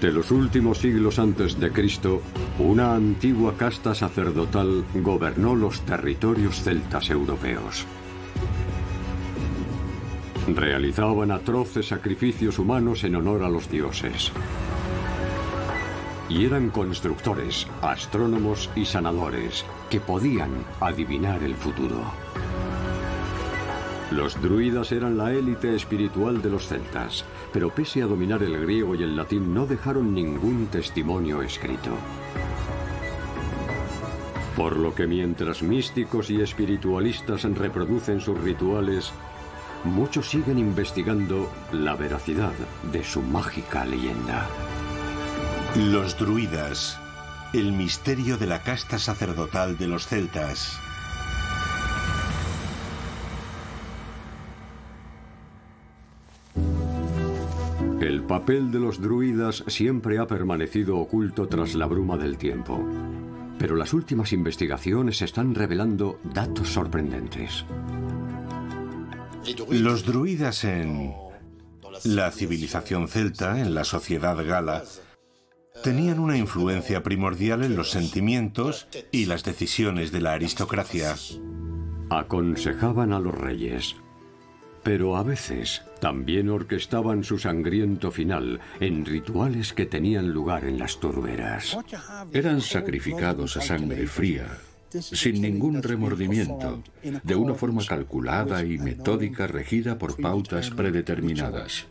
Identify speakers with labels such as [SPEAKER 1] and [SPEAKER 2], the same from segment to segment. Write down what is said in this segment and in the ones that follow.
[SPEAKER 1] Durante los últimos siglos antes de Cristo, una antigua casta sacerdotal gobernó los territorios celtas europeos. Realizaban atroces sacrificios humanos en honor a los dioses. Y eran constructores, astrónomos y sanadores que podían adivinar el futuro. Los druidas eran la élite espiritual de los celtas, pero pese a dominar el griego y el latín no dejaron ningún testimonio escrito. Por lo que mientras místicos y espiritualistas reproducen sus rituales, muchos siguen investigando la veracidad de su mágica leyenda.
[SPEAKER 2] Los druidas, el misterio de la casta sacerdotal de los celtas.
[SPEAKER 1] Papel de los druidas siempre ha permanecido oculto tras la bruma del tiempo. Pero las últimas investigaciones están revelando datos sorprendentes.
[SPEAKER 2] Los druidas en la civilización celta, en la sociedad gala, tenían una influencia primordial en los sentimientos y las decisiones de la aristocracia.
[SPEAKER 1] Aconsejaban a los reyes, pero a veces también orquestaban su sangriento final en rituales que tenían lugar en las turberas.
[SPEAKER 3] Eran sacrificados a sangre fría, sin ningún remordimiento, de una forma calculada y metódica regida por pautas predeterminadas.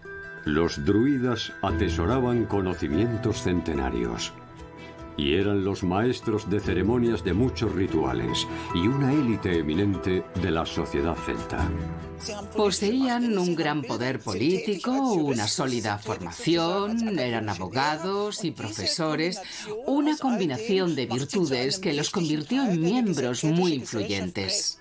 [SPEAKER 1] Los druidas atesoraban conocimientos centenarios y eran los maestros de ceremonias de muchos rituales y una élite eminente de la sociedad celta.
[SPEAKER 4] Poseían un gran poder político, una sólida formación, eran abogados y profesores, una combinación de virtudes que los convirtió en miembros muy influyentes.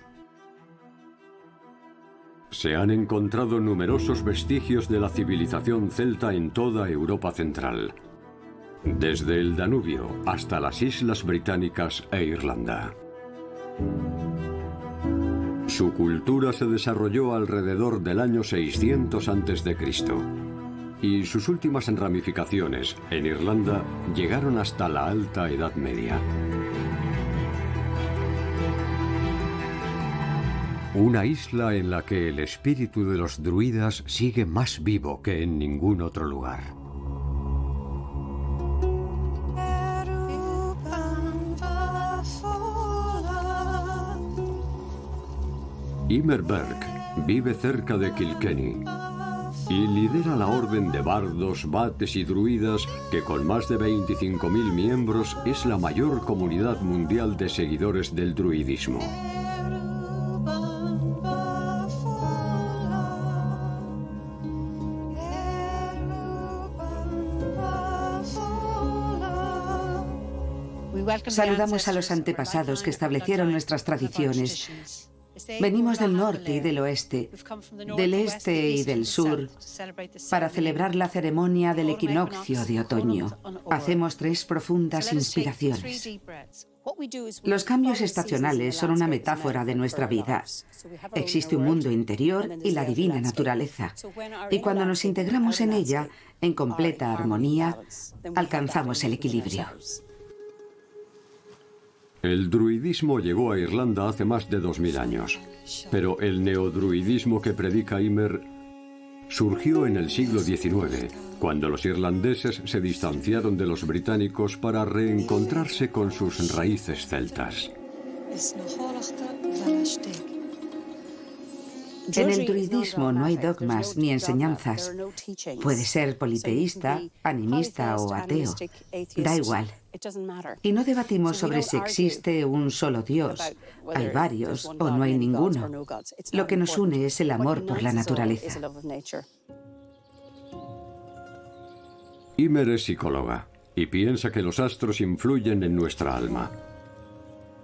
[SPEAKER 1] Se han encontrado numerosos vestigios de la civilización celta en toda Europa central, desde el Danubio hasta las Islas Británicas e Irlanda. Su cultura se desarrolló alrededor del año 600 a.C. y sus últimas ramificaciones en Irlanda llegaron hasta la Alta Edad Media. Una isla en la que el espíritu de los druidas sigue más vivo que en ningún otro lugar. Imerberg vive cerca de Kilkenny y lidera la orden de bardos, bates y druidas que con más de 25.000 miembros es la mayor comunidad mundial de seguidores del druidismo.
[SPEAKER 5] Saludamos a los antepasados que establecieron nuestras tradiciones. Venimos del norte y del oeste, del este y del sur, para celebrar la ceremonia del equinoccio de otoño. Hacemos tres profundas inspiraciones. Los cambios estacionales son una metáfora de nuestra vida. Existe un mundo interior y la divina naturaleza. Y cuando nos integramos en ella, en completa armonía, alcanzamos el equilibrio.
[SPEAKER 1] El druidismo llegó a Irlanda hace más de 2000 años, pero el neodruidismo que predica Ymer surgió en el siglo XIX, cuando los irlandeses se distanciaron de los británicos para reencontrarse con sus raíces celtas.
[SPEAKER 5] En el druidismo no hay dogmas ni enseñanzas. Puede ser politeísta, animista o ateo. Da igual. Y no debatimos sobre si existe un solo Dios, hay varios o no hay ninguno. Lo que nos une es el amor por la naturaleza.
[SPEAKER 1] Imer es psicóloga y piensa que los astros influyen en nuestra alma.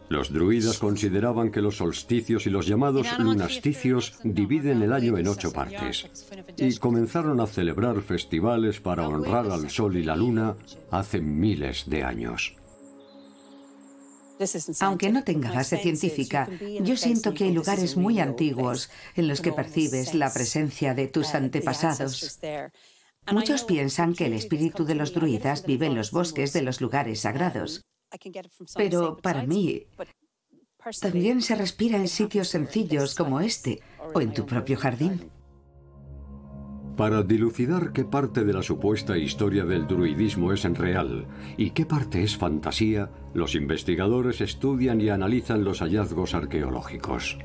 [SPEAKER 1] Los druidas consideraban que los solsticios y los llamados lunasticios dividen el año en ocho partes y comenzaron a celebrar festivales para honrar al sol y la luna hace miles de años.
[SPEAKER 5] Aunque no tenga base científica, yo siento que hay lugares muy antiguos en los que percibes la presencia de tus antepasados. Muchos piensan que el espíritu de los druidas vive en los bosques de los lugares sagrados. Pero para mí, también se respira en sitios sencillos como este o en tu propio jardín.
[SPEAKER 1] Para dilucidar qué parte de la supuesta historia del druidismo es en real y qué parte es fantasía, los investigadores estudian y analizan los hallazgos arqueológicos.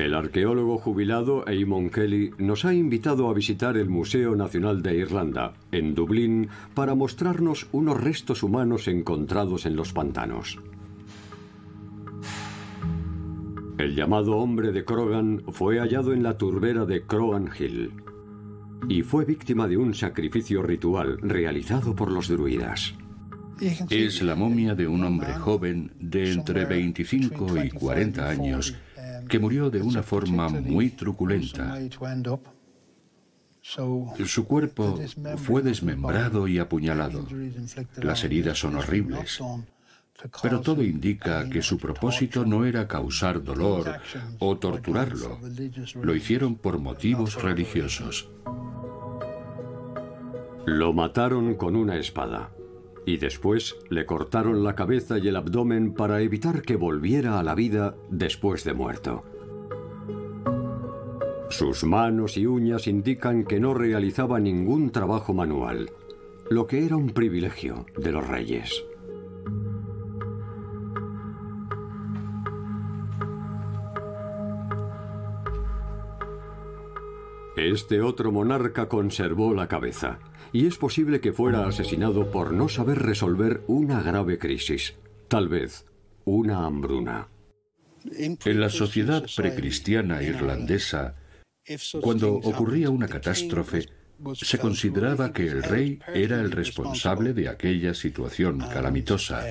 [SPEAKER 1] El arqueólogo jubilado Eamon Kelly nos ha invitado a visitar el Museo Nacional de Irlanda, en Dublín, para mostrarnos unos restos humanos encontrados en los pantanos. El llamado hombre de Krogan fue hallado en la turbera de Crogan Hill y fue víctima de un sacrificio ritual realizado por los druidas.
[SPEAKER 3] Es la momia de un hombre joven de entre 25 y 40 años que murió de una forma muy truculenta. Su cuerpo fue desmembrado y apuñalado. Las heridas son horribles. Pero todo indica que su propósito no era causar dolor o torturarlo. Lo hicieron por motivos religiosos.
[SPEAKER 1] Lo mataron con una espada y después le cortaron la cabeza y el abdomen para evitar que volviera a la vida después de muerto. Sus manos y uñas indican que no realizaba ningún trabajo manual, lo que era un privilegio de los reyes. Este otro monarca conservó la cabeza, y es posible que fuera asesinado por no saber resolver una grave crisis, tal vez una hambruna.
[SPEAKER 3] En la sociedad precristiana irlandesa, cuando ocurría una catástrofe, se consideraba que el rey era el responsable de aquella situación calamitosa,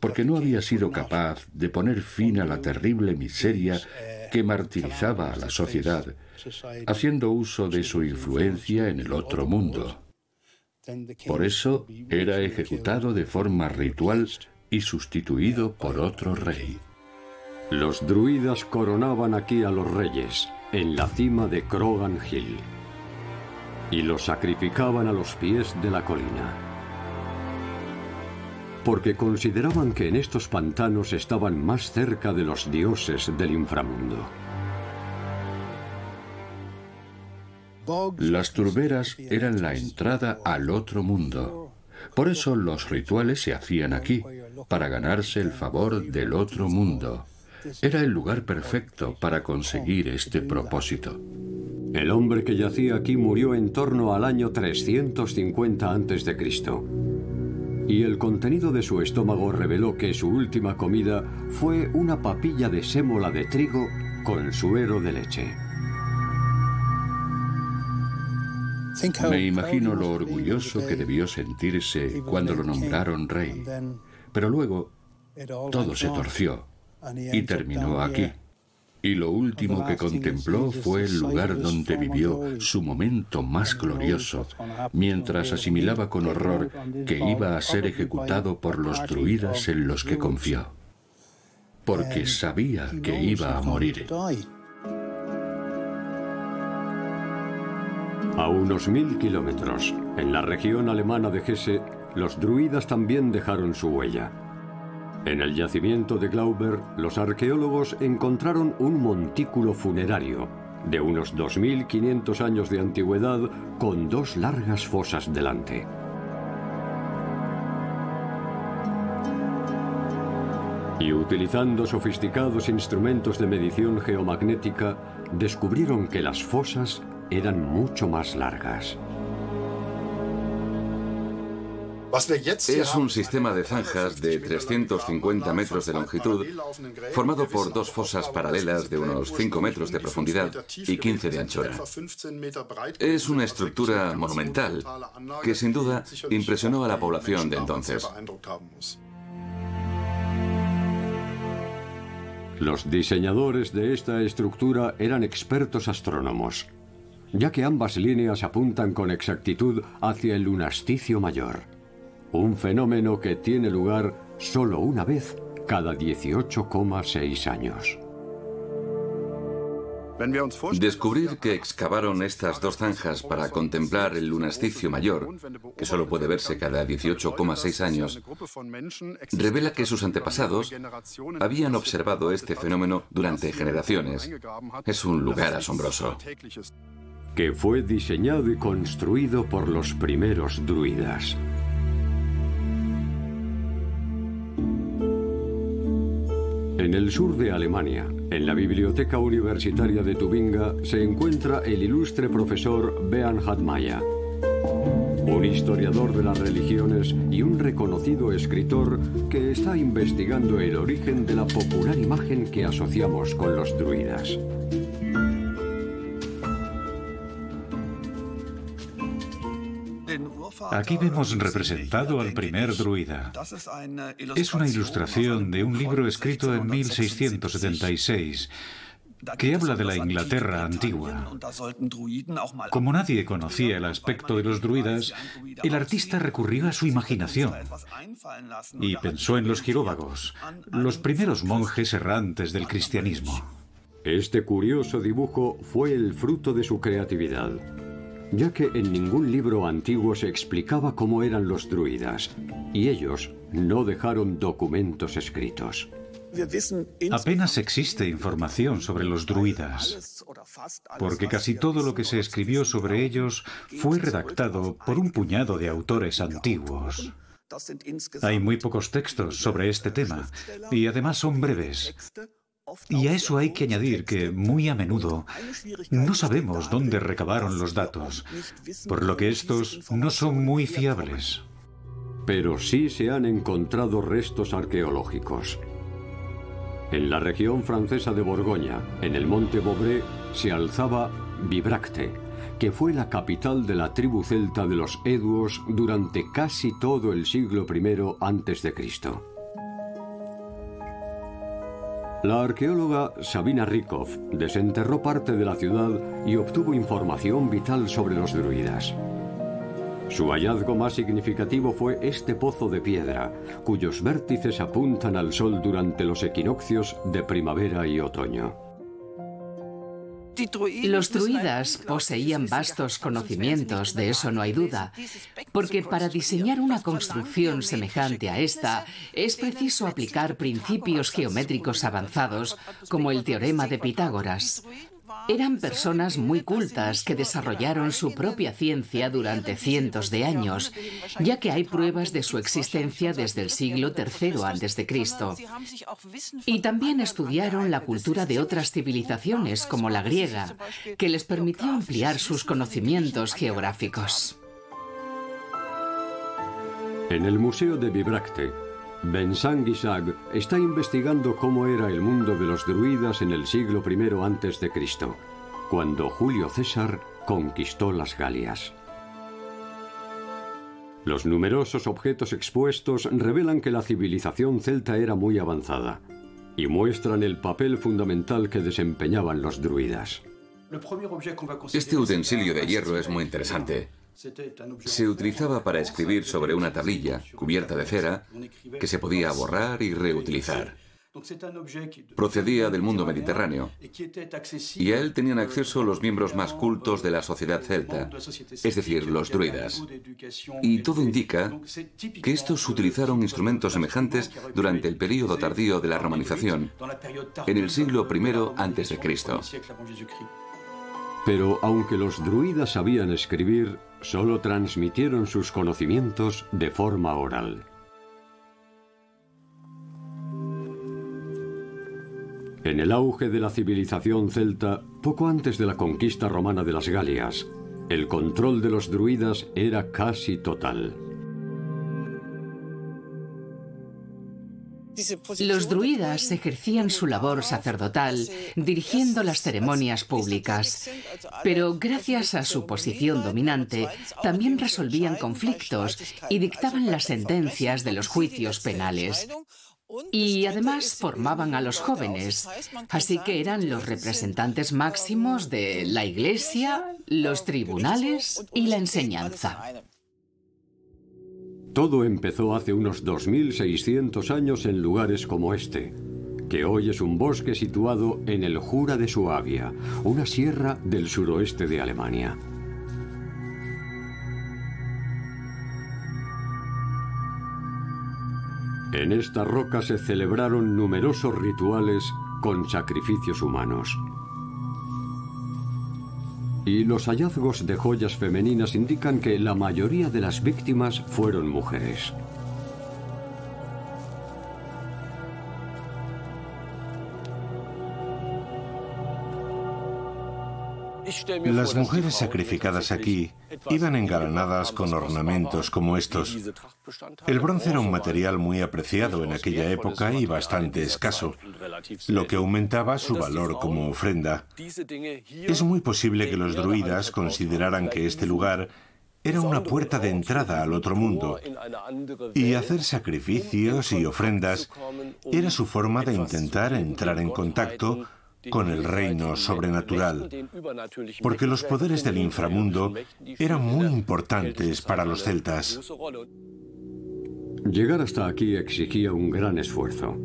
[SPEAKER 3] porque no había sido capaz de poner fin a la terrible miseria que martirizaba a la sociedad, haciendo uso de su influencia en el otro mundo. Por eso era ejecutado de forma ritual y sustituido por otro rey.
[SPEAKER 1] Los druidas coronaban aquí a los reyes, en la cima de Krogan Hill, y los sacrificaban a los pies de la colina, porque consideraban que en estos pantanos estaban más cerca de los dioses del inframundo.
[SPEAKER 3] Las turberas eran la entrada al otro mundo. Por eso los rituales se hacían aquí, para ganarse el favor del otro mundo. Era el lugar perfecto para conseguir este propósito.
[SPEAKER 1] El hombre que yacía aquí murió en torno al año 350 a.C. Y el contenido de su estómago reveló que su última comida fue una papilla de sémola de trigo con suero de leche.
[SPEAKER 3] Me imagino lo orgulloso que debió sentirse cuando lo nombraron rey. Pero luego todo se torció y terminó aquí. Y lo último que contempló fue el lugar donde vivió su momento más glorioso, mientras asimilaba con horror que iba a ser ejecutado por los druidas en los que confió, porque sabía que iba a morir.
[SPEAKER 1] A unos mil kilómetros, en la región alemana de Hesse, los druidas también dejaron su huella. En el yacimiento de Glauber, los arqueólogos encontraron un montículo funerario de unos 2.500 años de antigüedad con dos largas fosas delante. Y utilizando sofisticados instrumentos de medición geomagnética, descubrieron que las fosas eran mucho más largas.
[SPEAKER 6] Es un sistema de zanjas de 350 metros de longitud, formado por dos fosas paralelas de unos 5 metros de profundidad y 15 de anchura. Es una estructura monumental que sin duda impresionó a la población de entonces.
[SPEAKER 1] Los diseñadores de esta estructura eran expertos astrónomos, ya que ambas líneas apuntan con exactitud hacia el lunasticio mayor, un fenómeno que tiene lugar solo una vez cada 18,6 años.
[SPEAKER 6] Descubrir que excavaron estas dos zanjas para contemplar el lunasticio mayor, que solo puede verse cada 18,6 años, revela que sus antepasados habían observado este fenómeno durante generaciones. Es un lugar asombroso.
[SPEAKER 1] Que fue diseñado y construido por los primeros druidas. En el sur de Alemania, en la Biblioteca Universitaria de Tubinga, se encuentra el ilustre profesor Bernhard Mayer, un historiador de las religiones y un reconocido escritor que está investigando el origen de la popular imagen que asociamos con los druidas.
[SPEAKER 7] Aquí vemos representado al primer druida. Es una ilustración de un libro escrito en 1676 que habla de la Inglaterra antigua. Como nadie conocía el aspecto de los druidas, el artista recurrió a su imaginación y pensó en los giróvagos, los primeros monjes errantes del cristianismo.
[SPEAKER 1] Este curioso dibujo fue el fruto de su creatividad ya que en ningún libro antiguo se explicaba cómo eran los druidas, y ellos no dejaron documentos escritos.
[SPEAKER 7] Apenas existe información sobre los druidas, porque casi todo lo que se escribió sobre ellos fue redactado por un puñado de autores antiguos. Hay muy pocos textos sobre este tema y además son breves, y a eso hay que añadir que, muy a menudo, no sabemos dónde recabaron los datos, por lo que estos no son muy fiables.
[SPEAKER 1] Pero sí se han encontrado restos arqueológicos. En la región francesa de Borgoña, en el monte Bobré, se alzaba Bibracte, que fue la capital de la tribu celta de los Eduos durante casi todo el siglo I Cristo. La arqueóloga Sabina Rikov desenterró parte de la ciudad y obtuvo información vital sobre los druidas. Su hallazgo más significativo fue este pozo de piedra, cuyos vértices apuntan al sol durante los equinoccios de primavera y otoño.
[SPEAKER 4] Los druidas poseían vastos conocimientos, de eso no hay duda, porque para diseñar una construcción semejante a esta es preciso aplicar principios geométricos avanzados como el teorema de Pitágoras. Eran personas muy cultas que desarrollaron su propia ciencia durante cientos de años, ya que hay pruebas de su existencia desde el siglo III a.C. Y también estudiaron la cultura de otras civilizaciones, como la griega, que les permitió ampliar sus conocimientos geográficos.
[SPEAKER 1] En el Museo de Bibracte, Vincent Guisag está investigando cómo era el mundo de los druidas en el siglo I antes de Cristo, cuando Julio César conquistó las Galias. Los numerosos objetos expuestos revelan que la civilización celta era muy avanzada y muestran el papel fundamental que desempeñaban los druidas.
[SPEAKER 6] Este utensilio de hierro es muy interesante. Se utilizaba para escribir sobre una tablilla cubierta de cera que se podía borrar y reutilizar. Procedía del mundo mediterráneo y a él tenían acceso los miembros más cultos de la sociedad celta, es decir, los druidas. Y todo indica que estos utilizaron instrumentos semejantes durante el período tardío de la romanización, en el siglo I Cristo.
[SPEAKER 1] Pero aunque los druidas sabían escribir, solo transmitieron sus conocimientos de forma oral. En el auge de la civilización celta, poco antes de la conquista romana de las Galias, el control de los druidas era casi total.
[SPEAKER 4] Los druidas ejercían su labor sacerdotal dirigiendo las ceremonias públicas, pero gracias a su posición dominante también resolvían conflictos y dictaban las sentencias de los juicios penales. Y además formaban a los jóvenes, así que eran los representantes máximos de la Iglesia, los tribunales y la enseñanza.
[SPEAKER 1] Todo empezó hace unos 2600 años en lugares como este, que hoy es un bosque situado en el Jura de Suabia, una sierra del suroeste de Alemania. En esta roca se celebraron numerosos rituales con sacrificios humanos. Y los hallazgos de joyas femeninas indican que la mayoría de las víctimas fueron mujeres.
[SPEAKER 2] Las mujeres sacrificadas aquí iban engalanadas con ornamentos como estos. El bronce era un material muy apreciado en aquella época y bastante escaso, lo que aumentaba su valor como ofrenda. Es muy posible que los druidas consideraran que este lugar era una puerta de entrada al otro mundo y hacer sacrificios y ofrendas era su forma de intentar entrar en contacto con el reino sobrenatural, porque los poderes del inframundo eran muy importantes para los celtas.
[SPEAKER 1] Llegar hasta aquí exigía un gran esfuerzo,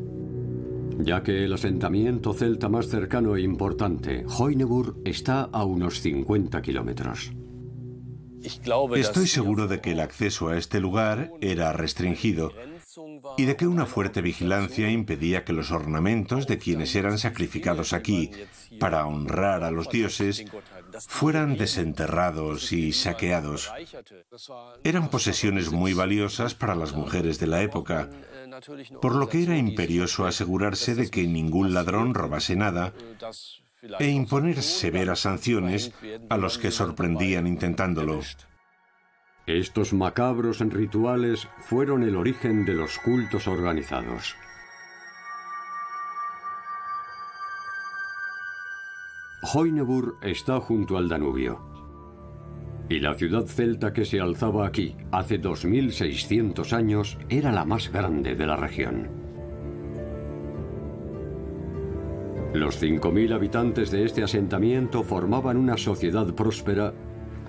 [SPEAKER 1] ya que el asentamiento celta más cercano e importante, Hoinebur, está a unos 50 kilómetros.
[SPEAKER 2] Estoy seguro de que el acceso a este lugar era restringido y de que una fuerte vigilancia impedía que los ornamentos de quienes eran sacrificados aquí para honrar a los dioses fueran desenterrados y saqueados. Eran posesiones muy valiosas para las mujeres de la época, por lo que era imperioso asegurarse de que ningún ladrón robase nada e imponer severas sanciones a los que sorprendían intentándolo.
[SPEAKER 1] Estos macabros rituales fueron el origen de los cultos organizados. Hoinebur está junto al Danubio. Y la ciudad celta que se alzaba aquí hace 2600 años era la más grande de la región. Los 5.000 habitantes de este asentamiento formaban una sociedad próspera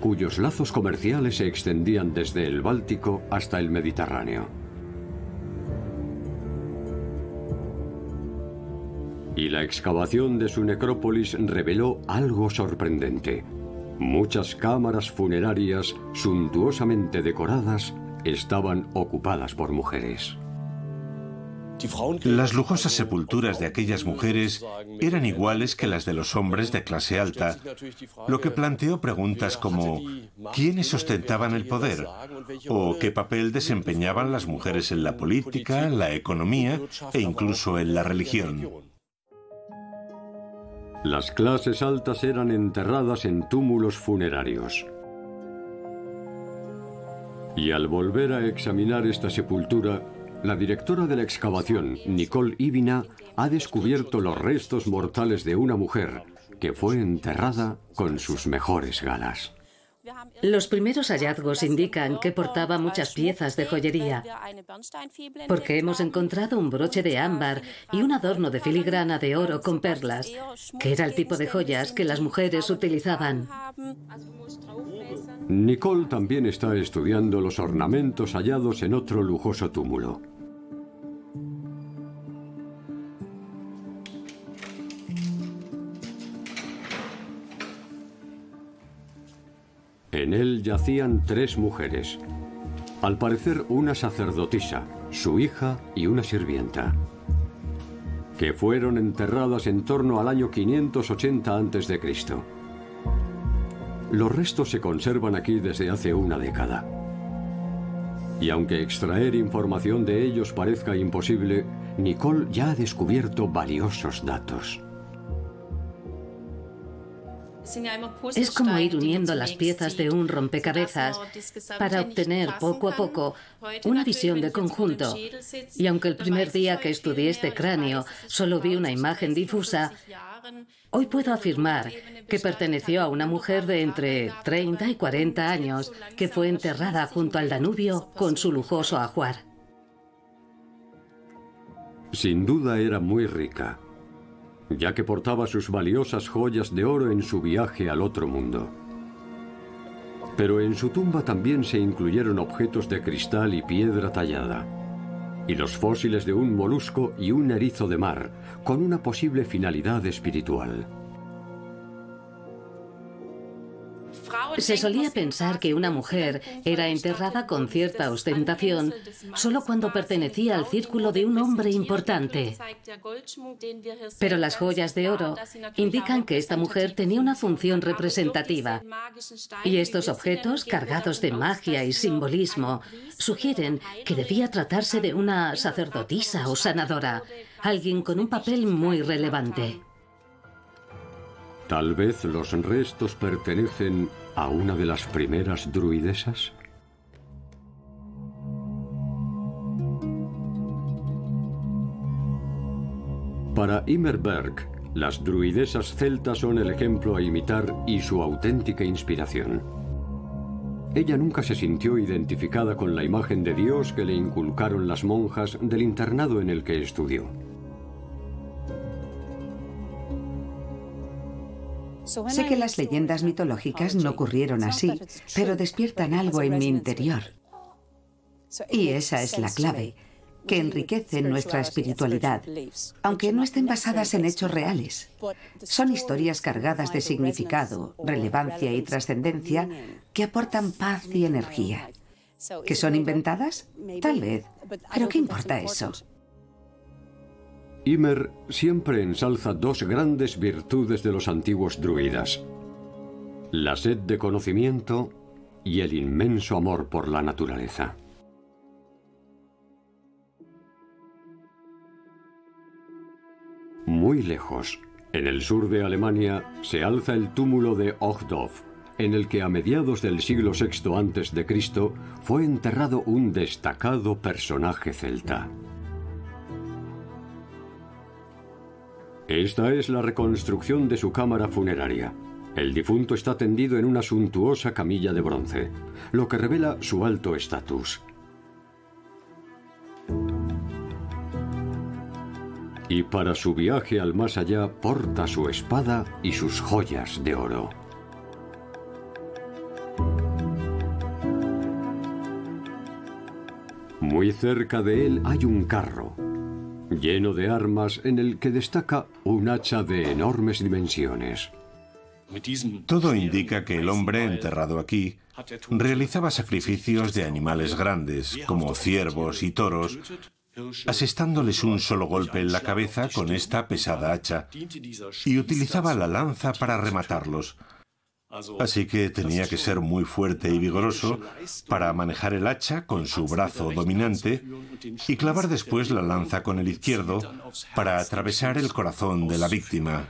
[SPEAKER 1] cuyos lazos comerciales se extendían desde el Báltico hasta el Mediterráneo. Y la excavación de su necrópolis reveló algo sorprendente. Muchas cámaras funerarias suntuosamente decoradas estaban ocupadas por mujeres.
[SPEAKER 2] Las lujosas sepulturas de aquellas mujeres eran iguales que las de los hombres de clase alta, lo que planteó preguntas como ¿quiénes ostentaban el poder? ¿O qué papel desempeñaban las mujeres en la política, la economía e incluso en la religión?
[SPEAKER 1] Las clases altas eran enterradas en túmulos funerarios. Y al volver a examinar esta sepultura, la directora de la excavación, Nicole Ibina, ha descubierto los restos mortales de una mujer que fue enterrada con sus mejores galas.
[SPEAKER 8] Los primeros hallazgos indican que portaba muchas piezas de joyería, porque hemos encontrado un broche de ámbar y un adorno de filigrana de oro con perlas, que era el tipo de joyas que las mujeres utilizaban.
[SPEAKER 1] Nicole también está estudiando los ornamentos hallados en otro lujoso túmulo. En él yacían tres mujeres. Al parecer una sacerdotisa, su hija y una sirvienta, que fueron enterradas en torno al año 580 a.C. Los restos se conservan aquí desde hace una década. Y aunque extraer información de ellos parezca imposible, Nicole ya ha descubierto valiosos datos.
[SPEAKER 8] Es como ir uniendo las piezas de un rompecabezas para obtener poco a poco una visión de conjunto. Y aunque el primer día que estudié este cráneo solo vi una imagen difusa, hoy puedo afirmar que perteneció a una mujer de entre 30 y 40 años que fue enterrada junto al Danubio con su lujoso ajuar.
[SPEAKER 1] Sin duda era muy rica ya que portaba sus valiosas joyas de oro en su viaje al otro mundo. Pero en su tumba también se incluyeron objetos de cristal y piedra tallada. y los fósiles de un molusco y un erizo de mar, con una posible finalidad espiritual.
[SPEAKER 8] Se solía pensar que una mujer era enterrada con cierta ostentación solo cuando pertenecía al círculo de un hombre importante. Pero las joyas de oro indican que esta mujer tenía una función representativa. Y estos objetos, cargados de magia y simbolismo, sugieren que debía tratarse de una sacerdotisa o sanadora, alguien con un papel muy relevante.
[SPEAKER 1] Tal vez los restos pertenecen a una de las primeras druidesas? Para Immerberg, las druidesas celtas son el ejemplo a imitar y su auténtica inspiración. Ella nunca se sintió identificada con la imagen de Dios que le inculcaron las monjas del internado en el que estudió.
[SPEAKER 5] Sé que las leyendas mitológicas no ocurrieron así, pero despiertan algo en mi interior. Y esa es la clave, que enriquece nuestra espiritualidad, aunque no estén basadas en hechos reales. Son historias cargadas de significado, relevancia y trascendencia que aportan paz y energía. ¿Que son inventadas? Tal vez. Pero ¿qué importa eso?
[SPEAKER 1] Ymer siempre ensalza dos grandes virtudes de los antiguos druidas. La sed de conocimiento y el inmenso amor por la naturaleza. Muy lejos, en el sur de Alemania, se alza el túmulo de Ochdorf, en el que a mediados del siglo VI a.C. fue enterrado un destacado personaje celta. Esta es la reconstrucción de su cámara funeraria. El difunto está tendido en una suntuosa camilla de bronce, lo que revela su alto estatus. Y para su viaje al más allá porta su espada y sus joyas de oro. Muy cerca de él hay un carro, lleno de armas en el que destaca un hacha de enormes dimensiones.
[SPEAKER 2] Todo indica que el hombre enterrado aquí realizaba sacrificios de animales grandes, como ciervos y toros, asestándoles un solo golpe en la cabeza con esta pesada hacha, y utilizaba la lanza para rematarlos, Así que tenía que ser muy fuerte y vigoroso para manejar el hacha con su brazo dominante y clavar después la lanza con el izquierdo para atravesar el corazón de la víctima.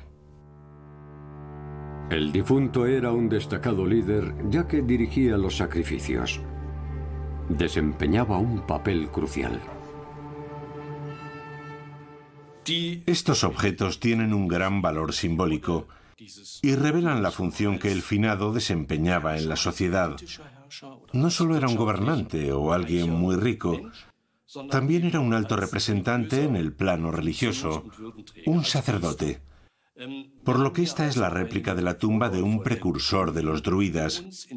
[SPEAKER 1] El difunto era un destacado líder ya que dirigía los sacrificios. Desempeñaba un papel crucial.
[SPEAKER 2] Estos objetos tienen un gran valor simbólico y revelan la función que el finado desempeñaba en la sociedad. No solo era un gobernante o alguien muy rico, también era un alto representante en el plano religioso, un sacerdote. Por lo que esta es la réplica de la tumba de un precursor de los druidas,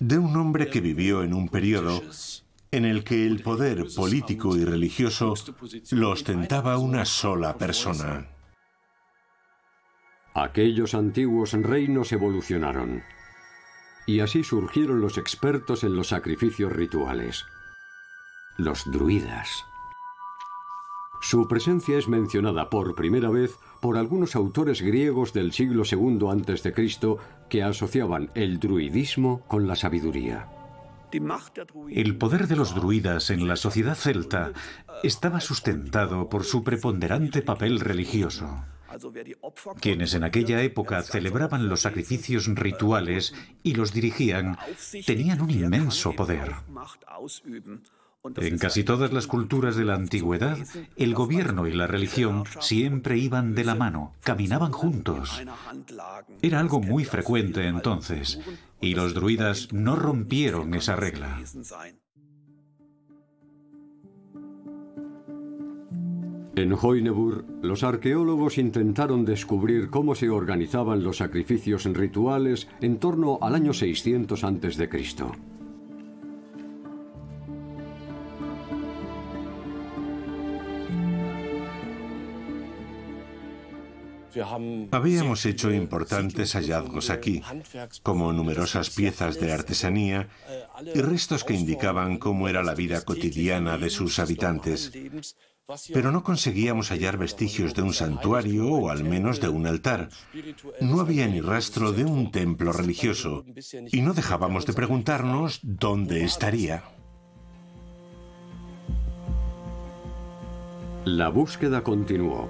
[SPEAKER 2] de un hombre que vivió en un periodo en el que el poder político y religioso lo ostentaba una sola persona.
[SPEAKER 1] Aquellos antiguos reinos evolucionaron. Y así surgieron los expertos en los sacrificios rituales. Los druidas. Su presencia es mencionada por primera vez por algunos autores griegos del siglo II a.C. que asociaban el druidismo con la sabiduría.
[SPEAKER 7] El poder de los druidas en la sociedad celta estaba sustentado por su preponderante papel religioso. Quienes en aquella época celebraban los sacrificios rituales y los dirigían tenían un inmenso poder. En casi todas las culturas de la antigüedad, el gobierno y la religión siempre iban de la mano, caminaban juntos. Era algo muy frecuente entonces, y los druidas no rompieron esa regla.
[SPEAKER 1] En Hoynebur, los arqueólogos intentaron descubrir cómo se organizaban los sacrificios rituales en torno al año 600 a.C.
[SPEAKER 2] Habíamos hecho importantes hallazgos aquí, como numerosas piezas de artesanía y restos que indicaban cómo era la vida cotidiana de sus habitantes. Pero no conseguíamos hallar vestigios de un santuario o al menos de un altar. No había ni rastro de un templo religioso y no dejábamos de preguntarnos dónde estaría.
[SPEAKER 1] La búsqueda continuó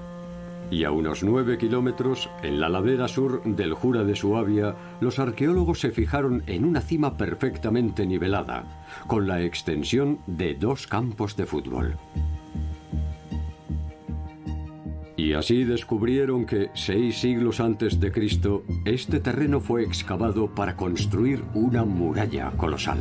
[SPEAKER 1] y a unos nueve kilómetros, en la ladera sur del Jura de Suabia, los arqueólogos se fijaron en una cima perfectamente nivelada, con la extensión de dos campos de fútbol. Y así descubrieron que seis siglos antes de Cristo, este terreno fue excavado para construir una muralla colosal.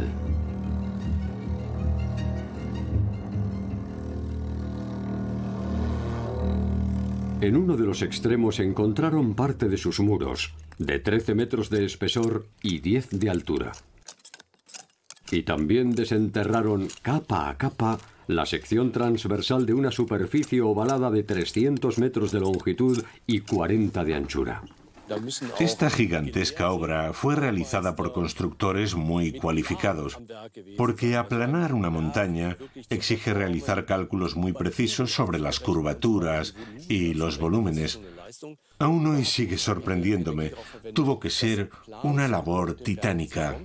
[SPEAKER 1] En uno de los extremos encontraron parte de sus muros, de 13 metros de espesor y 10 de altura. Y también desenterraron capa a capa la sección transversal de una superficie ovalada de 300 metros de longitud y 40 de anchura.
[SPEAKER 2] Esta gigantesca obra fue realizada por constructores muy cualificados, porque aplanar una montaña exige realizar cálculos muy precisos sobre las curvaturas y los volúmenes. Aún hoy sigue sorprendiéndome. Tuvo que ser una labor titánica.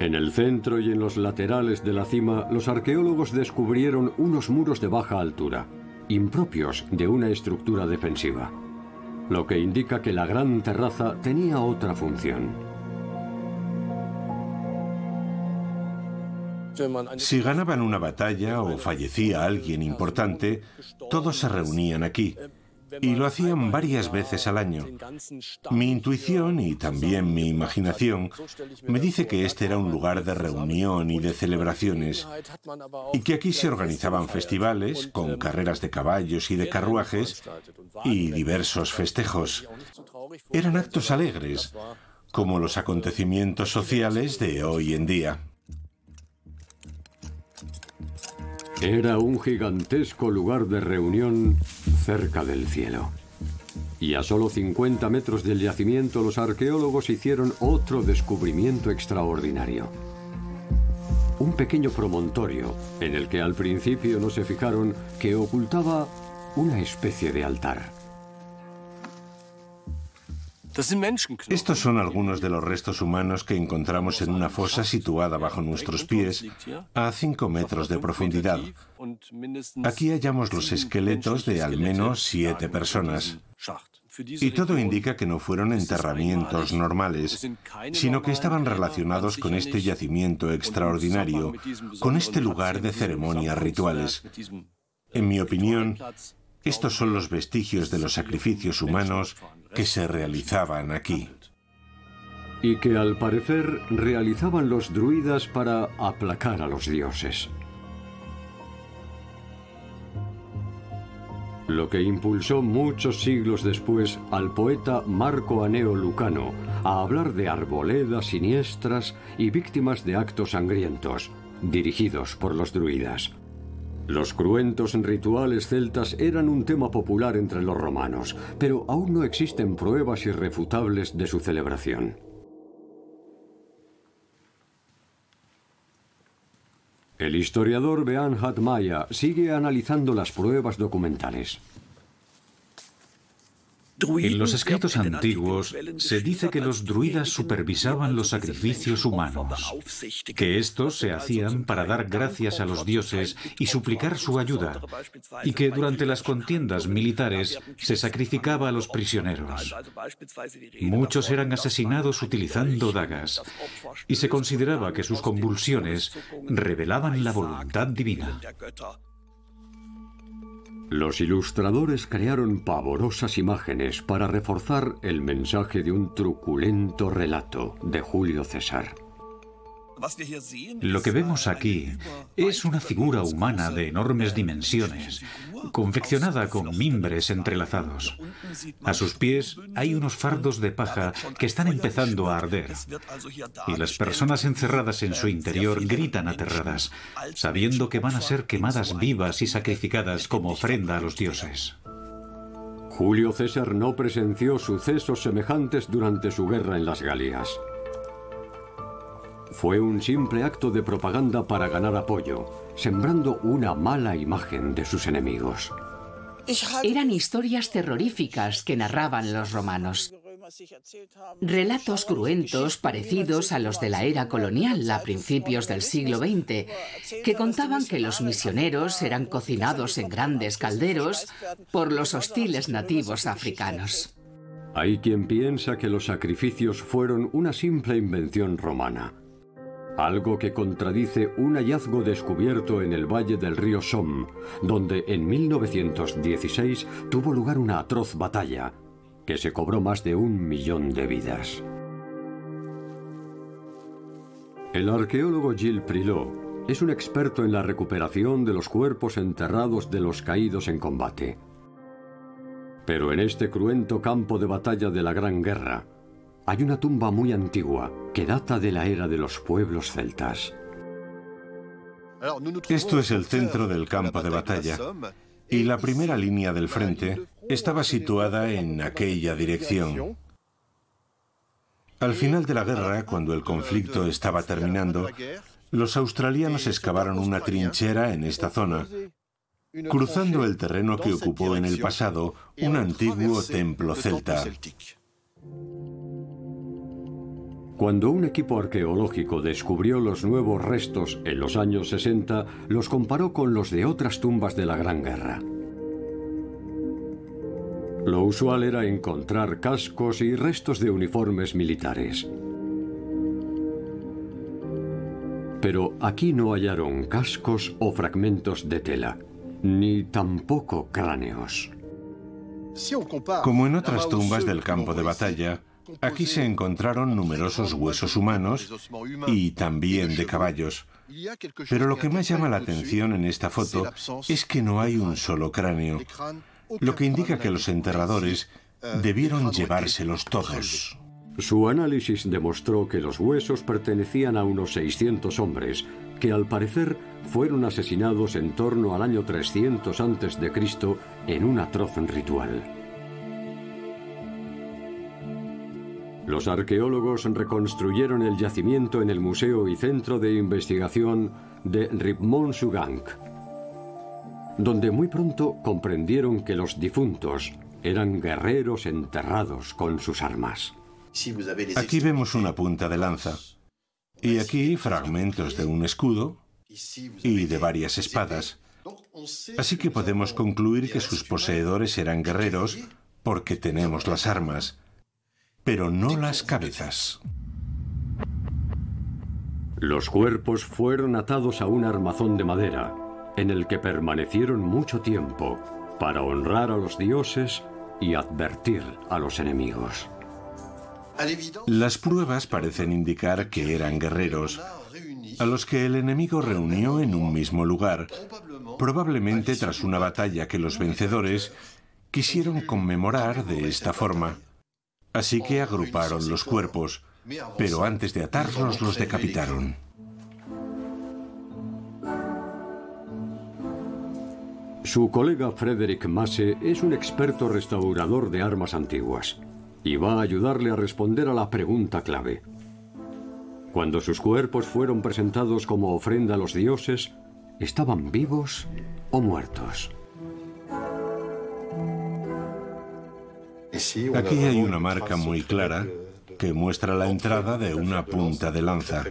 [SPEAKER 1] En el centro y en los laterales de la cima, los arqueólogos descubrieron unos muros de baja altura, impropios de una estructura defensiva lo que indica que la gran terraza tenía otra función.
[SPEAKER 2] Si ganaban una batalla o fallecía alguien importante, todos se reunían aquí y lo hacían varias veces al año. Mi intuición y también mi imaginación me dice que este era un lugar de reunión y de celebraciones y que aquí se organizaban festivales con carreras de caballos y de carruajes y diversos festejos. Eran actos alegres, como los acontecimientos sociales de hoy en día.
[SPEAKER 1] Era un gigantesco lugar de reunión cerca del cielo. Y a solo 50 metros del yacimiento los arqueólogos hicieron otro descubrimiento extraordinario. Un pequeño promontorio en el que al principio no se fijaron que ocultaba una especie de altar.
[SPEAKER 2] Estos son algunos de los restos humanos que encontramos en una fosa situada bajo nuestros pies a 5 metros de profundidad. Aquí hallamos los esqueletos de al menos siete personas. Y todo indica que no fueron enterramientos normales, sino que estaban relacionados con este yacimiento extraordinario, con este lugar de ceremonias rituales. En mi opinión, estos son los vestigios de los sacrificios humanos que se realizaban aquí.
[SPEAKER 1] Y que al parecer realizaban los druidas para aplacar a los dioses. Lo que impulsó muchos siglos después al poeta Marco Aneo Lucano a hablar de arboledas siniestras y víctimas de actos sangrientos, dirigidos por los druidas. Los cruentos rituales celtas eran un tema popular entre los romanos, pero aún no existen pruebas irrefutables de su celebración. El historiador Beanhard Maya sigue analizando las pruebas documentales.
[SPEAKER 7] En los escritos antiguos se dice que los druidas supervisaban los sacrificios humanos, que estos se hacían para dar gracias a los dioses y suplicar su ayuda, y que durante las contiendas militares se sacrificaba a los prisioneros. Muchos eran asesinados utilizando dagas, y se consideraba que sus convulsiones revelaban la voluntad divina.
[SPEAKER 1] Los ilustradores crearon pavorosas imágenes para reforzar el mensaje de un truculento relato de Julio César.
[SPEAKER 7] Lo que vemos aquí es una figura humana de enormes dimensiones, confeccionada con mimbres entrelazados. A sus pies hay unos fardos de paja que están empezando a arder. Y las personas encerradas en su interior gritan aterradas, sabiendo que van a ser quemadas vivas y sacrificadas como ofrenda a los dioses.
[SPEAKER 1] Julio César no presenció sucesos semejantes durante su guerra en las Galias. Fue un simple acto de propaganda para ganar apoyo, sembrando una mala imagen de sus enemigos.
[SPEAKER 4] Eran historias terroríficas que narraban los romanos. Relatos cruentos parecidos a los de la era colonial a principios del siglo XX, que contaban que los misioneros eran cocinados en grandes calderos por los hostiles nativos africanos.
[SPEAKER 1] Hay quien piensa que los sacrificios fueron una simple invención romana, algo que contradice un hallazgo descubierto en el valle del río Somme, donde en 1916 tuvo lugar una atroz batalla que se cobró más de un millón de vidas. El arqueólogo Gilles Prilot es un experto en la recuperación de los cuerpos enterrados de los caídos en combate. Pero en este cruento campo de batalla de la Gran Guerra hay una tumba muy antigua que data de la era de los pueblos celtas.
[SPEAKER 2] Esto es el centro del campo de batalla y la primera línea del frente estaba situada en aquella dirección. Al final de la guerra, cuando el conflicto estaba terminando, los australianos excavaron una trinchera en esta zona, cruzando el terreno que ocupó en el pasado un antiguo templo celta.
[SPEAKER 1] Cuando un equipo arqueológico descubrió los nuevos restos en los años 60, los comparó con los de otras tumbas de la Gran Guerra. Lo usual era encontrar cascos y restos de uniformes militares. Pero aquí no hallaron cascos o fragmentos de tela, ni tampoco cráneos.
[SPEAKER 2] Como en otras tumbas del campo de batalla, Aquí se encontraron numerosos huesos humanos y también de caballos. Pero lo que más llama la atención en esta foto es que no hay un solo cráneo, lo que indica que los enterradores debieron llevárselos todos.
[SPEAKER 1] Su análisis demostró que los huesos pertenecían a unos 600 hombres, que al parecer fueron asesinados en torno al año 300 a.C. en un atroz ritual. Los arqueólogos reconstruyeron el yacimiento en el Museo y Centro de Investigación de Ripmont-Sugank, donde muy pronto comprendieron que los difuntos eran guerreros enterrados con sus armas.
[SPEAKER 2] Aquí vemos una punta de lanza y aquí fragmentos de un escudo y de varias espadas. Así que podemos concluir que sus poseedores eran guerreros porque tenemos las armas pero no las cabezas.
[SPEAKER 1] Los cuerpos fueron atados a un armazón de madera, en el que permanecieron mucho tiempo, para honrar a los dioses y advertir a los enemigos.
[SPEAKER 2] Las pruebas parecen indicar que eran guerreros, a los que el enemigo reunió en un mismo lugar, probablemente tras una batalla que los vencedores quisieron conmemorar de esta forma. Así que agruparon los cuerpos, pero antes de atarlos los decapitaron.
[SPEAKER 1] Su colega Frederick Masse es un experto restaurador de armas antiguas y va a ayudarle a responder a la pregunta clave. Cuando sus cuerpos fueron presentados como ofrenda a los dioses, ¿estaban vivos o muertos?
[SPEAKER 2] Aquí hay una marca muy clara que muestra la entrada de una punta de lanza.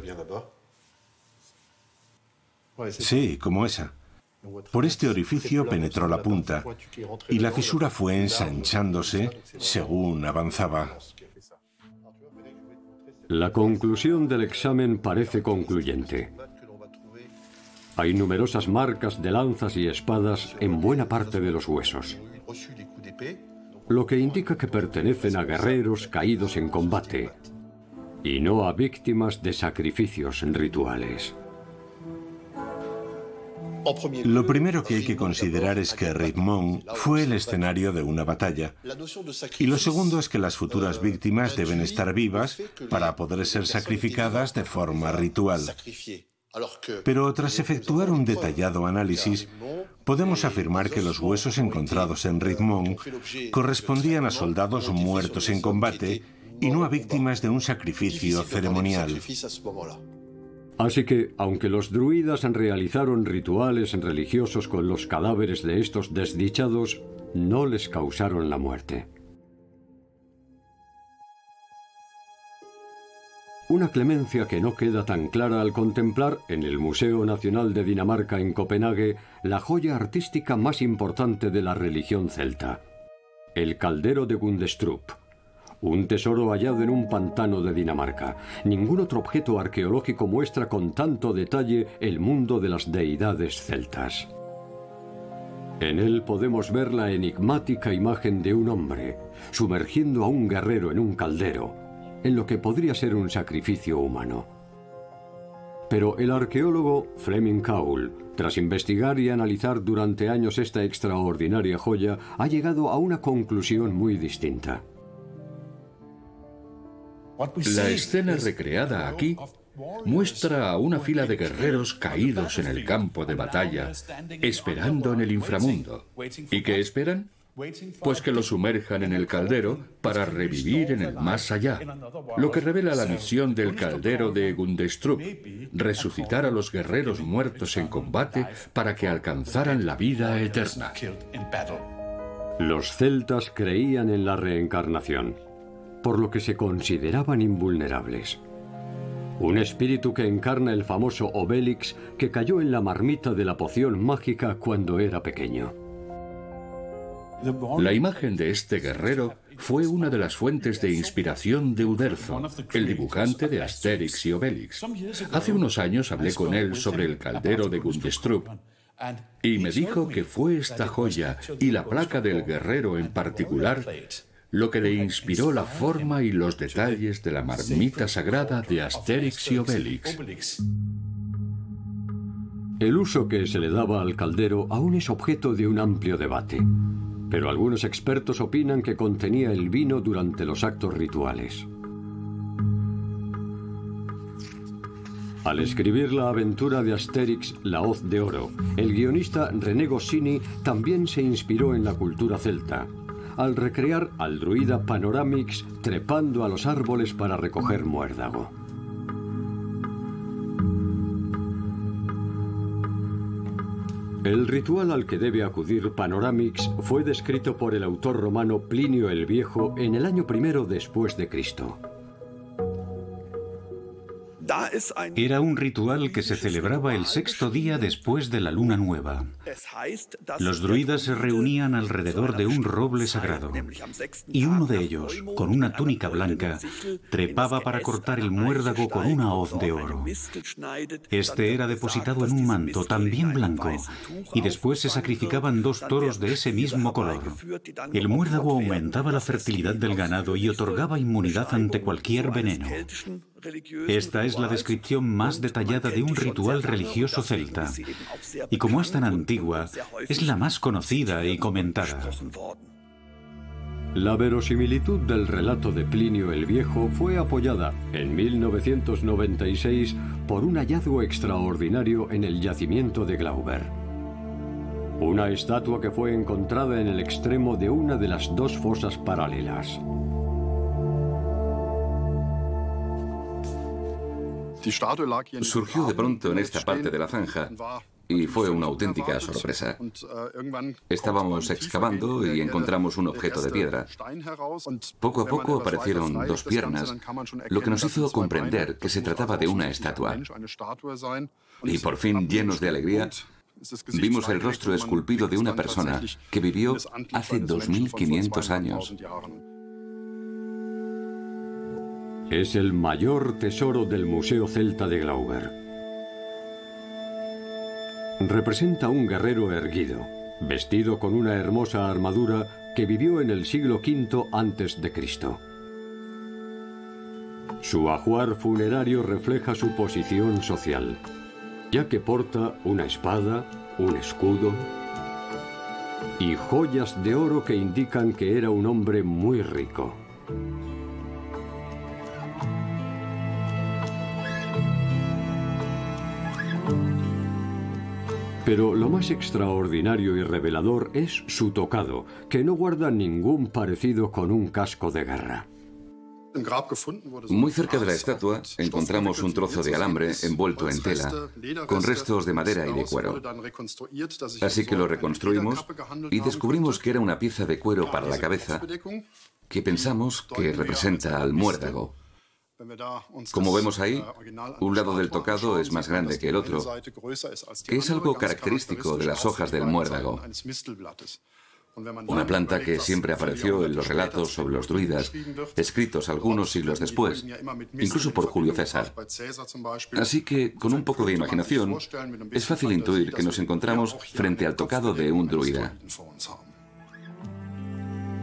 [SPEAKER 2] Sí, como esa. Por este orificio penetró la punta y la fisura fue ensanchándose según avanzaba.
[SPEAKER 1] La conclusión del examen parece concluyente. Hay numerosas marcas de lanzas y espadas en buena parte de los huesos lo que indica que pertenecen a guerreros caídos en combate y no a víctimas de sacrificios rituales.
[SPEAKER 2] Lo primero que hay que considerar es que Rippmont fue el escenario de una batalla. Y lo segundo es que las futuras víctimas deben estar vivas para poder ser sacrificadas de forma ritual. Pero tras efectuar un detallado análisis, podemos afirmar que los huesos encontrados en Ritmón correspondían a soldados muertos en combate y no a víctimas de un sacrificio ceremonial.
[SPEAKER 1] Así que, aunque los druidas realizaron rituales religiosos con los cadáveres de estos desdichados, no les causaron la muerte. Una clemencia que no queda tan clara al contemplar en el Museo Nacional de Dinamarca en Copenhague la joya artística más importante de la religión celta, el caldero de Gundestrup. Un tesoro hallado en un pantano de Dinamarca. Ningún otro objeto arqueológico muestra con tanto detalle el mundo de las deidades celtas. En él podemos ver la enigmática imagen de un hombre, sumergiendo a un guerrero en un caldero, en lo que podría ser un sacrificio humano. Pero el arqueólogo Fleming Cowell, tras investigar y analizar durante años esta extraordinaria joya, ha llegado a una conclusión muy distinta.
[SPEAKER 3] La escena recreada aquí muestra a una fila de guerreros caídos en el campo de batalla, esperando en el inframundo. ¿Y qué esperan? Pues que lo sumerjan en el caldero para revivir en el más allá, lo que revela la misión del caldero de Gundestrup, resucitar a los guerreros muertos en combate para que alcanzaran la vida eterna.
[SPEAKER 1] Los celtas creían en la reencarnación, por lo que se consideraban invulnerables. Un espíritu que encarna el famoso Obélix que cayó en la marmita de la poción mágica cuando era pequeño.
[SPEAKER 3] La imagen de este guerrero fue una de las fuentes de inspiración de Uderzo, el dibujante de Asterix y Obelix. Hace unos años hablé con él sobre el caldero de Gundestrup y me dijo que fue esta joya y la placa del guerrero en particular lo que le inspiró la forma y los detalles de la marmita sagrada de Asterix y Obelix.
[SPEAKER 1] El uso que se le daba al caldero aún es objeto de un amplio debate pero algunos expertos opinan que contenía el vino durante los actos rituales. Al escribir la aventura de Asterix, La Hoz de Oro, el guionista René Goscinny también se inspiró en la cultura celta, al recrear al druida Panoramix trepando a los árboles para recoger muérdago. El ritual al que debe acudir Panoramix fue descrito por el autor romano Plinio el Viejo en el año primero después de Cristo.
[SPEAKER 7] Era un ritual que se celebraba el sexto día después de la luna nueva. Los druidas se reunían alrededor de un roble sagrado y uno de ellos, con una túnica blanca, trepaba para cortar el muérdago con una hoz de oro. Este era depositado en un manto también blanco y después se sacrificaban dos toros de ese mismo color. El muérdago aumentaba la fertilidad del ganado y otorgaba inmunidad ante cualquier veneno. Esta es la descripción más detallada de un ritual religioso celta. Y como es tan antigua, es la más conocida y comentada.
[SPEAKER 1] La verosimilitud del relato de Plinio el Viejo fue apoyada en 1996 por un hallazgo extraordinario en el yacimiento de Glauber. Una estatua que fue encontrada en el extremo de una de las dos fosas paralelas.
[SPEAKER 6] Surgió de pronto en esta parte de la zanja y fue una auténtica sorpresa. Estábamos excavando y encontramos un objeto de piedra. Poco a poco aparecieron dos piernas, lo que nos hizo comprender que se trataba de una estatua. Y por fin, llenos de alegría, vimos el rostro esculpido de una persona que vivió hace 2500 años.
[SPEAKER 1] Es el mayor tesoro del Museo Celta de Glauber. Representa un guerrero erguido, vestido con una hermosa armadura que vivió en el siglo V antes de Cristo. Su ajuar funerario refleja su posición social, ya que porta una espada, un escudo y joyas de oro que indican que era un hombre muy rico. Pero lo más extraordinario y revelador es su tocado, que no guarda ningún parecido con un casco de guerra.
[SPEAKER 6] Muy cerca de la estatua encontramos un trozo de alambre envuelto en tela, con restos de madera y de cuero. Así que lo reconstruimos y descubrimos que era una pieza de cuero para la cabeza que pensamos que representa al muérdago. Como vemos ahí, un lado del tocado es más grande que el otro, que es algo característico de las hojas del muérdago. Una planta que siempre apareció en los relatos sobre los druidas, escritos algunos siglos después, incluso por Julio César. Así que, con un poco de imaginación, es fácil intuir que nos encontramos frente al tocado de un druida.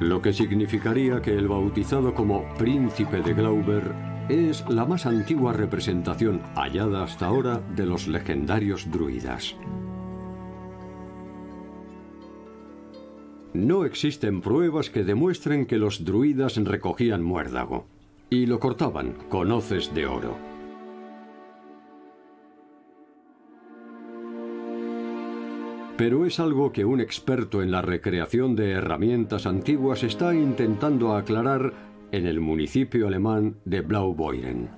[SPEAKER 1] Lo que significaría que el bautizado como príncipe de Glauber es la más antigua representación hallada hasta ahora de los legendarios druidas. No existen pruebas que demuestren que los druidas recogían muérdago y lo cortaban con hoces de oro. Pero es algo que un experto en la recreación de herramientas antiguas está intentando aclarar en el municipio alemán de Blaubeuren.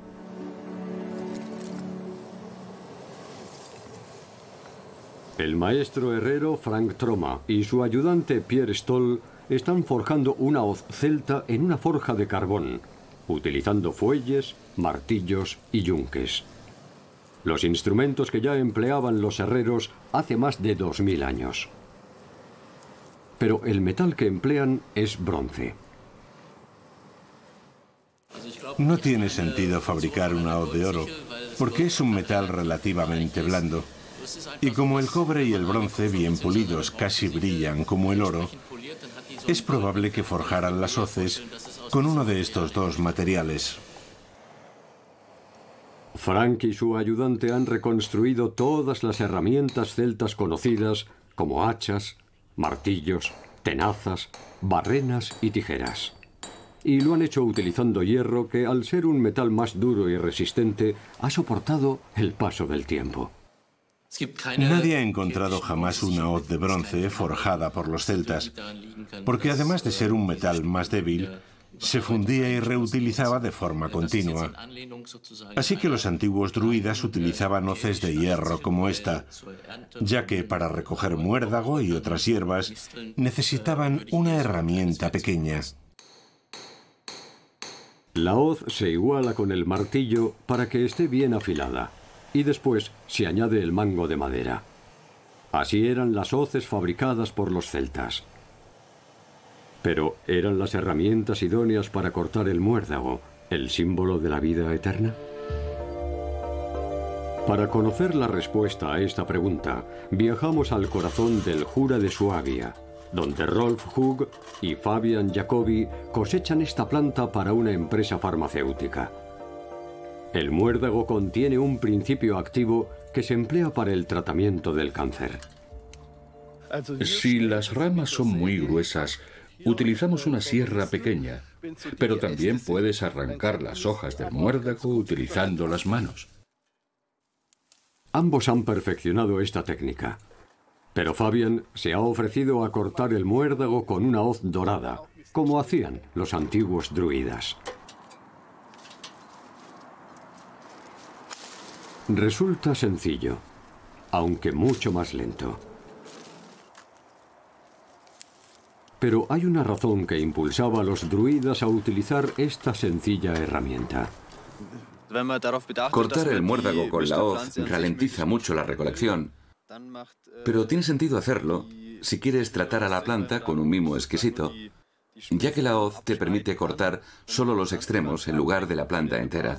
[SPEAKER 1] El maestro herrero Frank Troma y su ayudante Pierre Stoll están forjando una hoz celta en una forja de carbón, utilizando fuelles, martillos y yunques. Los instrumentos que ya empleaban los herreros hace más de 2.000 años. Pero el metal que emplean es bronce.
[SPEAKER 2] No tiene sentido fabricar una hoz de oro, porque es un metal relativamente blando. Y como el cobre y el bronce, bien pulidos, casi brillan como el oro, es probable que forjaran las hoces con uno de estos dos materiales.
[SPEAKER 1] Frank y su ayudante han reconstruido todas las herramientas celtas conocidas como hachas, martillos, tenazas, barrenas y tijeras. Y lo han hecho utilizando hierro que, al ser un metal más duro y resistente, ha soportado el paso del tiempo.
[SPEAKER 2] Nadie ha encontrado jamás una hoz de bronce forjada por los celtas, porque además de ser un metal más débil, se fundía y reutilizaba de forma continua. Así que los antiguos druidas utilizaban hoces de hierro como esta, ya que para recoger muérdago y otras hierbas necesitaban una herramienta pequeña.
[SPEAKER 1] La hoz se iguala con el martillo para que esté bien afilada y después se añade el mango de madera. Así eran las hoces fabricadas por los celtas. Pero ¿eran las herramientas idóneas para cortar el muérdago, el símbolo de la vida eterna? Para conocer la respuesta a esta pregunta, viajamos al corazón del Jura de Suabia, donde Rolf Hug y Fabian Jacobi cosechan esta planta para una empresa farmacéutica. El muérdago contiene un principio activo que se emplea para el tratamiento del cáncer.
[SPEAKER 3] Si las ramas son muy gruesas, utilizamos una sierra pequeña, pero también puedes arrancar las hojas del muérdago utilizando las manos.
[SPEAKER 1] Ambos han perfeccionado esta técnica, pero Fabian se ha ofrecido a cortar el muérdago con una hoz dorada, como hacían los antiguos druidas. Resulta sencillo, aunque mucho más lento. Pero hay una razón que impulsaba a los druidas a utilizar esta sencilla herramienta.
[SPEAKER 6] Cortar el muérdago con la hoz ralentiza mucho la recolección, pero tiene sentido hacerlo si quieres tratar a la planta con un mimo exquisito ya que la hoz te permite cortar solo los extremos en lugar de la planta entera.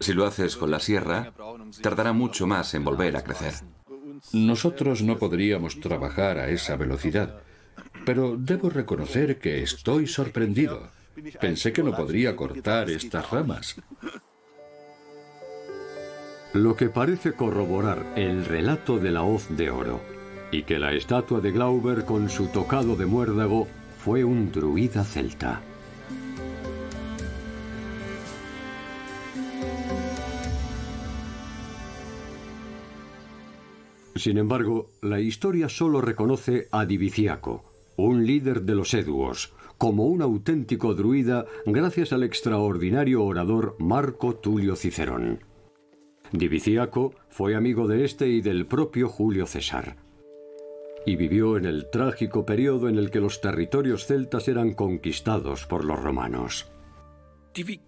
[SPEAKER 6] Si lo haces con la sierra, tardará mucho más en volver a crecer.
[SPEAKER 3] Nosotros no podríamos trabajar a esa velocidad, pero debo reconocer que estoy sorprendido. Pensé que no podría cortar estas ramas.
[SPEAKER 1] Lo que parece corroborar el relato de la hoz de oro y que la estatua de Glauber con su tocado de muérdago fue un druida celta. Sin embargo, la historia solo reconoce a Diviciaco, un líder de los Eduos, como un auténtico druida gracias al extraordinario orador Marco Tulio Cicerón. Diviciaco fue amigo de este y del propio Julio César. Y vivió en el trágico periodo en el que los territorios celtas eran conquistados por los romanos.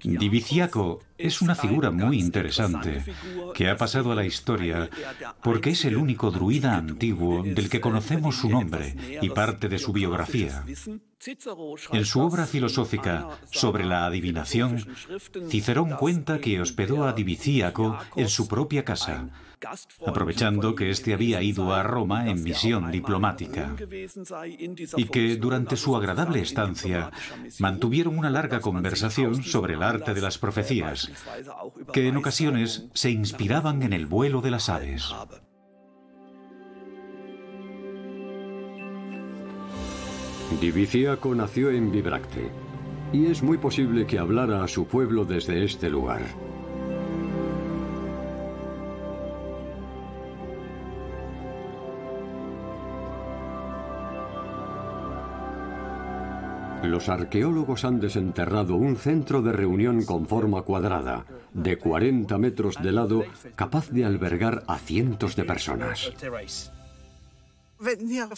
[SPEAKER 7] Diviciaco es una figura muy interesante que ha pasado a la historia porque es el único druida antiguo del que conocemos su nombre y parte de su biografía. En su obra filosófica sobre la adivinación, Cicerón cuenta que hospedó a Diviciaco en su propia casa aprovechando que éste había ido a Roma en misión diplomática y que durante su agradable estancia mantuvieron una larga conversación sobre el arte de las profecías, que en ocasiones se inspiraban en el vuelo de las aves.
[SPEAKER 1] Diviciaco nació en Vibracte y es muy posible que hablara a su pueblo desde este lugar. Los arqueólogos han desenterrado un centro de reunión con forma cuadrada, de 40 metros de lado, capaz de albergar a cientos de personas.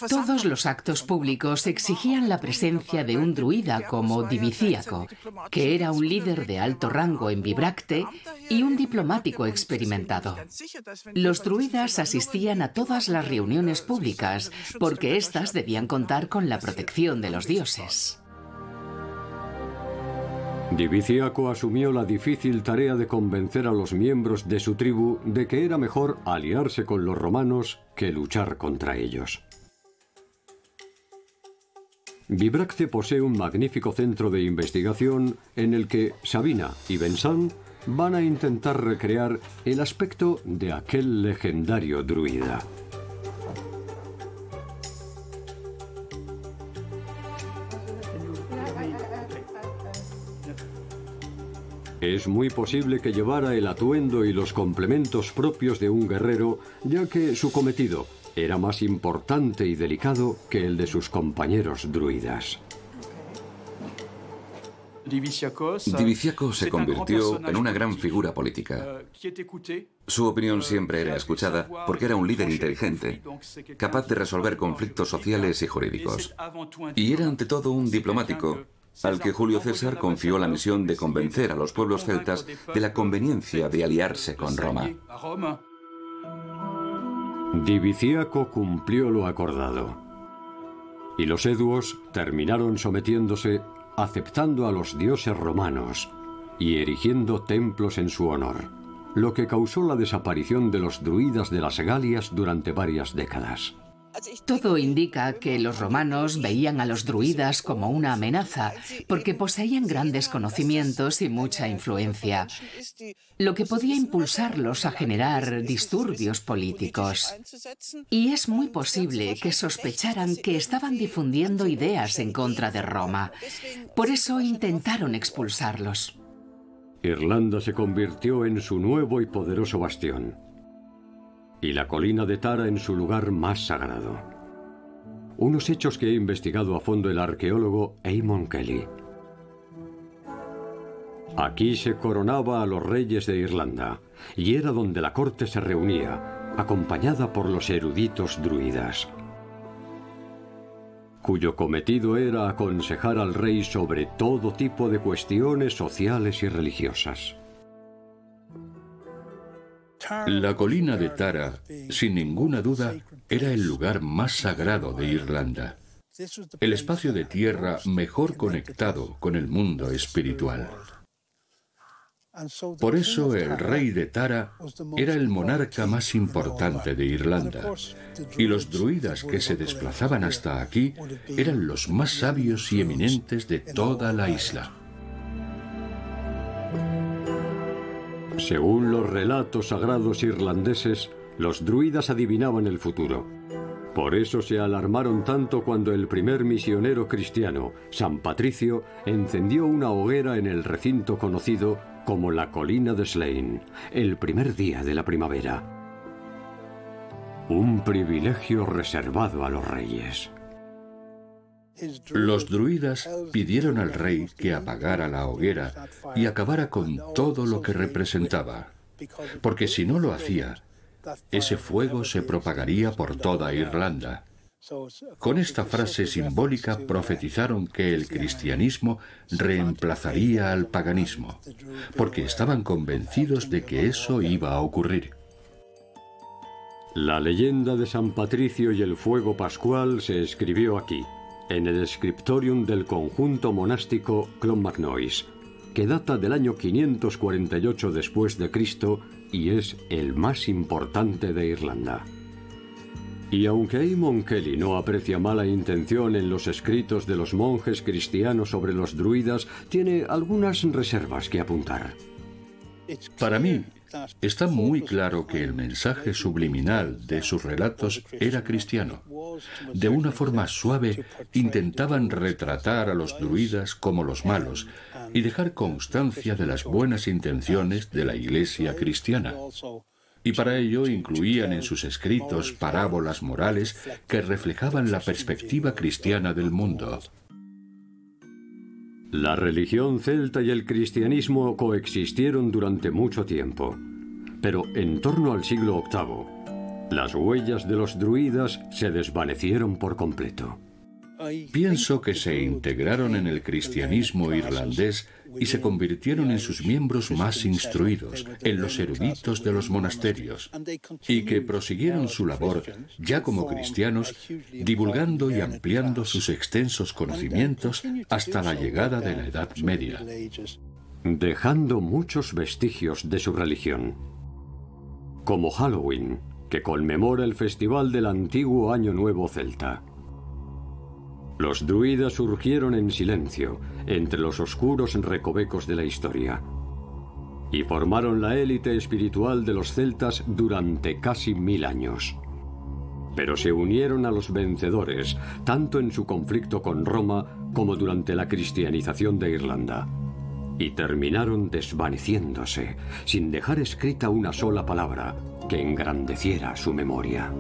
[SPEAKER 4] Todos los actos públicos exigían la presencia de un druida como Divicíaco, que era un líder de alto rango en Vibracte y un diplomático experimentado. Los druidas asistían a todas las reuniones públicas porque éstas debían contar con la protección de los dioses.
[SPEAKER 1] Diviciaco asumió la difícil tarea de convencer a los miembros de su tribu de que era mejor aliarse con los romanos que luchar contra ellos. Vibracte posee un magnífico centro de investigación en el que Sabina y Bensan van a intentar recrear el aspecto de aquel legendario druida. Es muy posible que llevara el atuendo y los complementos propios de un guerrero, ya que su cometido era más importante y delicado que el de sus compañeros druidas.
[SPEAKER 6] Diviciaco se convirtió en una gran figura política. Su opinión siempre era escuchada porque era un líder inteligente, capaz de resolver conflictos sociales y jurídicos. Y era ante todo un diplomático al que Julio César confió la misión de convencer a los pueblos celtas de la conveniencia de aliarse con Roma.
[SPEAKER 1] Diviciaco cumplió lo acordado. Y los eduos terminaron sometiéndose, aceptando a los dioses romanos y erigiendo templos en su honor, lo que causó la desaparición de los druidas de las Galias durante varias décadas.
[SPEAKER 4] Todo indica que los romanos veían a los druidas como una amenaza porque poseían grandes conocimientos y mucha influencia, lo que podía impulsarlos a generar disturbios políticos. Y es muy posible que sospecharan que estaban difundiendo ideas en contra de Roma. Por eso intentaron expulsarlos.
[SPEAKER 1] Irlanda se convirtió en su nuevo y poderoso bastión y la colina de Tara en su lugar más sagrado. Unos hechos que ha investigado a fondo el arqueólogo Eamon Kelly. Aquí se coronaba a los reyes de Irlanda y era donde la corte se reunía, acompañada por los eruditos druidas, cuyo cometido era aconsejar al rey sobre todo tipo de cuestiones sociales y religiosas.
[SPEAKER 3] La colina de Tara, sin ninguna duda, era el lugar más sagrado de Irlanda, el espacio de tierra mejor conectado con el mundo espiritual. Por eso el rey de Tara era el monarca más importante de Irlanda, y los druidas que se desplazaban hasta aquí eran los más sabios y eminentes de toda la isla.
[SPEAKER 1] Según los relatos sagrados irlandeses, los druidas adivinaban el futuro. Por eso se alarmaron tanto cuando el primer misionero cristiano, San Patricio, encendió una hoguera en el recinto conocido como la colina de Slane, el primer día de la primavera. un privilegio reservado a los reyes.
[SPEAKER 3] Los druidas pidieron al rey que apagara la hoguera y acabara con todo lo que representaba, porque si no lo hacía, ese fuego se propagaría por toda Irlanda. Con esta frase simbólica profetizaron que el cristianismo reemplazaría al paganismo, porque estaban convencidos de que eso iba a ocurrir.
[SPEAKER 1] La leyenda de San Patricio y el fuego pascual se escribió aquí en el scriptorium del conjunto monástico Clonmacnois, que data del año 548 después de Cristo y es el más importante de Irlanda. Y aunque Eamon Kelly no aprecia mala intención en los escritos de los monjes cristianos sobre los druidas, tiene algunas reservas que apuntar.
[SPEAKER 3] Para mí, Está muy claro que el mensaje subliminal de sus relatos era cristiano. De una forma suave intentaban retratar a los druidas como los malos y dejar constancia de las buenas intenciones de la iglesia cristiana. Y para ello incluían en sus escritos parábolas morales que reflejaban la perspectiva cristiana del mundo.
[SPEAKER 1] La religión celta y el cristianismo coexistieron durante mucho tiempo, pero en torno al siglo VIII, las huellas de los druidas se desvanecieron por completo.
[SPEAKER 3] Pienso que se integraron en el cristianismo irlandés y se convirtieron en sus miembros más instruidos, en los eruditos de los monasterios, y que prosiguieron su labor, ya como cristianos, divulgando y ampliando sus extensos conocimientos hasta la llegada de la Edad Media.
[SPEAKER 1] Dejando muchos vestigios de su religión, como Halloween, que conmemora el festival del antiguo Año Nuevo Celta. Los druidas surgieron en silencio, entre los oscuros recovecos de la historia, y formaron la élite espiritual de los celtas durante casi mil años. Pero se unieron a los vencedores, tanto en su conflicto con Roma como durante la cristianización de Irlanda, y terminaron desvaneciéndose, sin dejar escrita una sola palabra que engrandeciera su memoria.